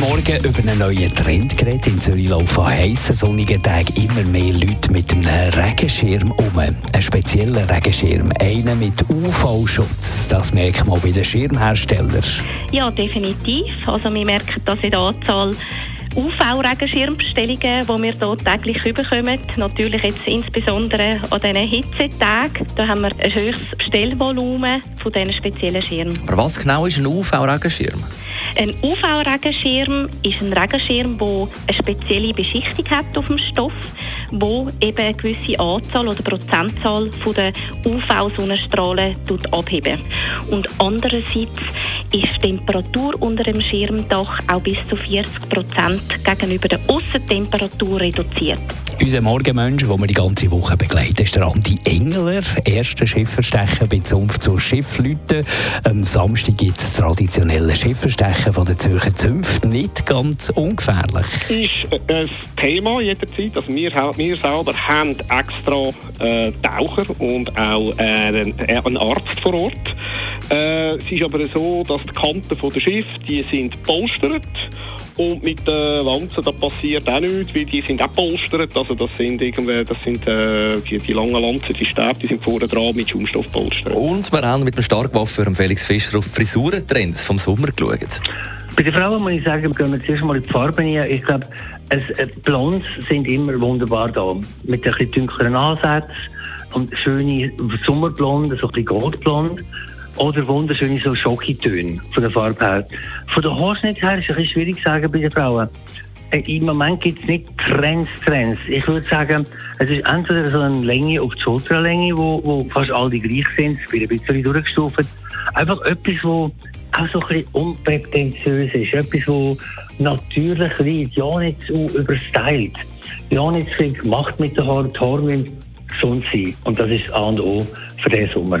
Morgen über einen neuen Trend geredet. In Zürich laufen an heissen, sonnigen Tagen immer mehr Leute mit einem Regenschirm um. Ein spezieller Regenschirm, einer mit UV-Schutz. Das merkt man bei den Schirmherstellern. Ja, definitiv. Also wir merken das in der Anzahl UV-Regenschirmbestellungen, die wir hier täglich bekommen. Natürlich jetzt insbesondere an diesen Hitzetagen. Da haben wir ein höchstes Bestellvolumen von diesen speziellen Schirmen. Aber was genau ist ein UV-Regenschirm? Ein UV-Regenschirm ist ein Regenschirm, der eine spezielle Beschichtung hat auf dem Stoff, wo eben eine gewisse Anzahl oder Prozentzahl von der UV-Sonnenstrahlen abheben. Und andererseits ist die Temperatur unter dem Schirmdach auch bis zu 40 Prozent gegenüber der Aussentemperatur reduziert. Unser Morgenmensch, den wir die ganze Woche begleiten, ist der Andi Engler, erster Schifferstecher bei Zunft zur Schiffleute. Am Samstag gibt es traditionelle Schifferstechen von der Zürcher Zunft. Nicht ganz ungefährlich. ist ein Thema jederzeit. Also wir, wir selber haben extra äh, Taucher und auch äh, einen, äh, einen Arzt vor Ort. Äh, es ist aber so, dass die Kanten von der Schiff, die sind polstert und mit den Lanzen, da passiert auch nichts, weil die sind auch polstert. Also das sind irgendwie, das sind äh, die, die langen Lanzen, die Stäbe, die sind vorne dran mit Schaumstoff polstert. Und wir haben mit dem Starkwaffe Felix Fischer auf die Frisurentrends vom Sommer geschaut. Bei den Frauen muss ich sagen, gehen wir zuerst mal in die Farben rein. Ich glaube, es, äh, Blondes sind immer wunderbar da. Mit ein bisschen dunkleren Ansätzen und schöne Sommerblond, so ein bisschen Goldblond. Oder wunderschöne so Schokitöne von der Farbe her. Von der Haarschnitt her ist es ein bisschen schwierig zu sagen bei den Frauen. Äh, Im Moment gibt es nicht Trends, Trends. Ich würde sagen, es ist entweder so eine Länge auf die Schulterlänge, wo, wo fast alle gleich sind, es wird ein bisschen durchgestuft. Einfach etwas, wo auch so ein bisschen unprätentiös ist. Etwas, wo natürlich liegt, ja nicht zu überstylt. Ja nicht viel gemacht mit den Haaren. Die Haare müssen gesund sein. Und das ist das A und O für diesen Sommer.